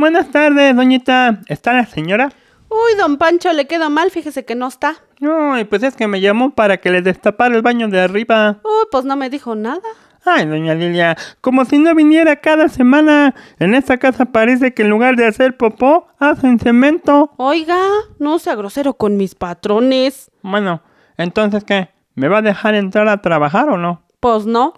Buenas tardes, doñita. ¿Está la señora? Uy, don Pancho, le queda mal, fíjese que no está. Ay, pues es que me llamó para que le destapara el baño de arriba. Uy, pues no me dijo nada. Ay, doña Lilia, como si no viniera cada semana. En esta casa parece que en lugar de hacer popó, hacen cemento. Oiga, no sea grosero con mis patrones. Bueno, entonces, ¿qué? ¿Me va a dejar entrar a trabajar o no? Pues no.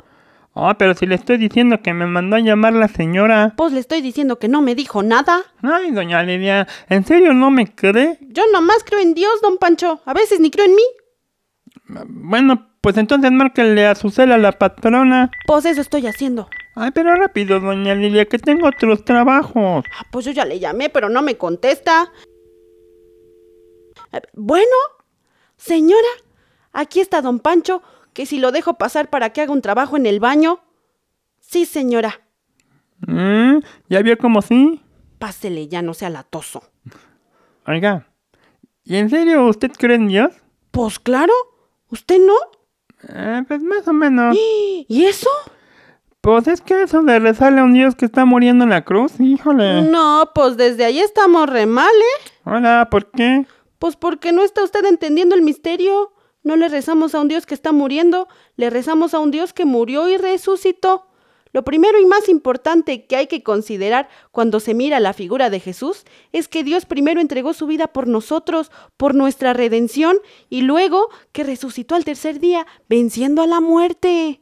Ah, pero si le estoy diciendo que me mandó a llamar la señora. Pues le estoy diciendo que no me dijo nada. Ay, doña Lilia, ¿en serio no me cree? Yo nomás creo en Dios, don Pancho. A veces ni creo en mí. Bueno, pues entonces márquele a su cela a la patrona. Pues eso estoy haciendo. Ay, pero rápido, doña Lilia, que tengo otros trabajos. Ah, pues yo ya le llamé, pero no me contesta. Eh, Bueno, señora, aquí está don Pancho, que si lo dejo pasar para que haga un trabajo en el baño. Sí, señora. ¿Mm? ¿Ya vio cómo sí? Pásele, ya no sea latoso. Oiga, ¿y en serio usted cree en Dios? Pues claro, ¿usted no? Eh, pues más o menos. ¿Y eso? Pues es que eso de rezarle a un Dios que está muriendo en la cruz, híjole. No, pues desde ahí estamos re mal, ¿eh? Hola, ¿por qué? Pues porque no está usted entendiendo el misterio. No le rezamos a un Dios que está muriendo, le rezamos a un Dios que murió y resucitó. Lo primero y más importante que hay que considerar cuando se mira la figura de Jesús es que Dios primero entregó su vida por nosotros, por nuestra redención, y luego que resucitó al tercer día, venciendo a la muerte.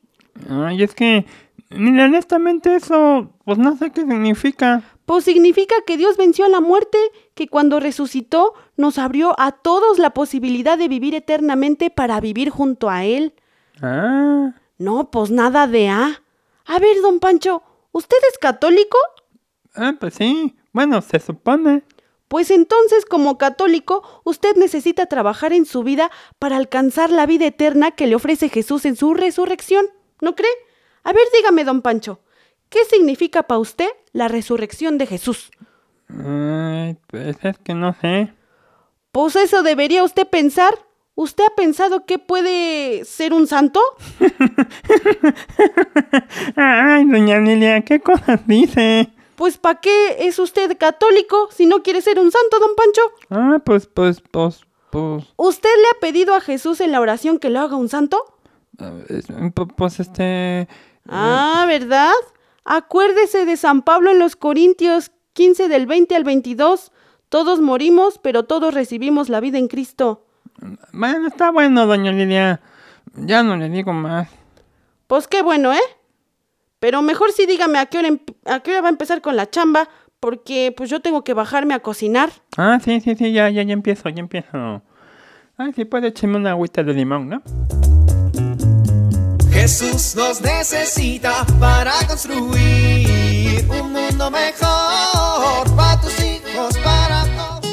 Ay, es que, mira, honestamente eso, pues no sé qué significa. Pues significa que Dios venció a la muerte, que cuando resucitó nos abrió a todos la posibilidad de vivir eternamente para vivir junto a Él. Ah, No, pues nada de A. A ver, don Pancho, ¿usted es católico? ah, pues sí. Bueno, se supone. Pues entonces, como católico, usted necesita trabajar en su vida para alcanzar la vida eterna que le ofrece Jesús en su resurrección. ¿No cree? A ver, dígame, don Pancho, ¿qué significa para usted la resurrección de Jesús? Ay, pues es que no sé. Pues eso debería usted pensar. ¿Usted ha pensado que puede ser un santo? Ay, doña Lilia, ¿qué cosas dice? Pues ¿para qué es usted católico si no quiere ser un santo, don Pancho? Ah, pues, pues, pues, pues, ¿Usted le ha pedido a Jesús en la oración que lo haga un santo? eh, pu- pues este... Ah, ¿verdad? Acuérdese de San Pablo en los Corintios 15 del 20 al 22. Todos morimos, pero todos recibimos la vida en Cristo. Bueno, está bueno, doña Lilia. Ya no le digo más. Pues qué bueno, ¿eh? Pero mejor sí dígame a qué hora, a qué hora va a empezar con la chamba, porque pues yo tengo que bajarme a cocinar. Ah, sí, sí, sí, ya, ya, ya empiezo, ya empiezo. Ay, sí, puede echarme una agüita de limón, ¿no? Jesús nos necesita para construir un mundo mejor para tus hijos, para todos.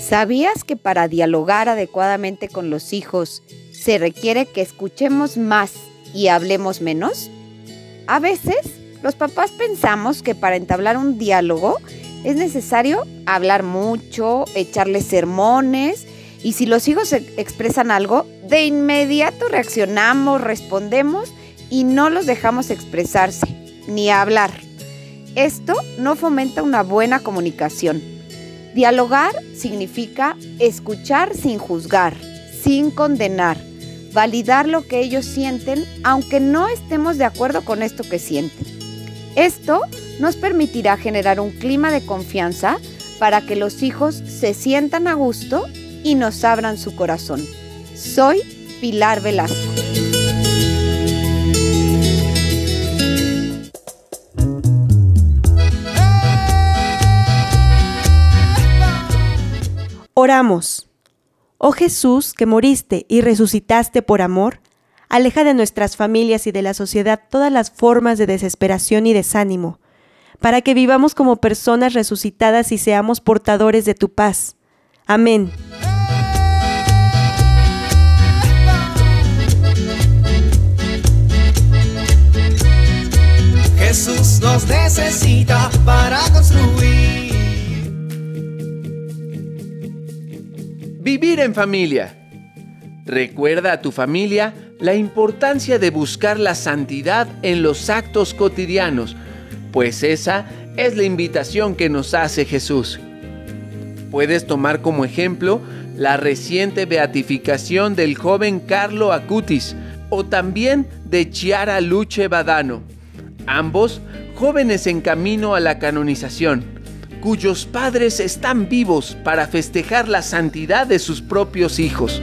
¿Sabías que para dialogar adecuadamente con los hijos se requiere que escuchemos más y hablemos menos? A veces, los papás pensamos que para entablar un diálogo es necesario hablar mucho, echarles sermones, y si los hijos e- expresan algo, de inmediato reaccionamos, respondemos y no los dejamos expresarse ni hablar. Esto no fomenta una buena comunicación. Dialogar significa escuchar sin juzgar, sin condenar, validar lo que ellos sienten aunque no estemos de acuerdo con esto que sienten. Esto nos permitirá generar un clima de confianza para que los hijos se sientan a gusto y nos abran su corazón. Soy Pilar Velasco. Oramos. Oh Jesús, que moriste y resucitaste por amor, aleja de nuestras familias y de la sociedad todas las formas de desesperación y desánimo, para que vivamos como personas resucitadas y seamos portadores de tu paz. Amén. Jesús nos necesita para construir. Vivir en familia. Recuerda a tu familia la importancia de buscar la santidad en los actos cotidianos, pues esa es la invitación que nos hace Jesús. Puedes tomar como ejemplo la reciente beatificación del joven Carlo Acutis o también de Chiara Luce Badano, ambos jóvenes en camino a la canonización cuyos padres están vivos para festejar la santidad de sus propios hijos.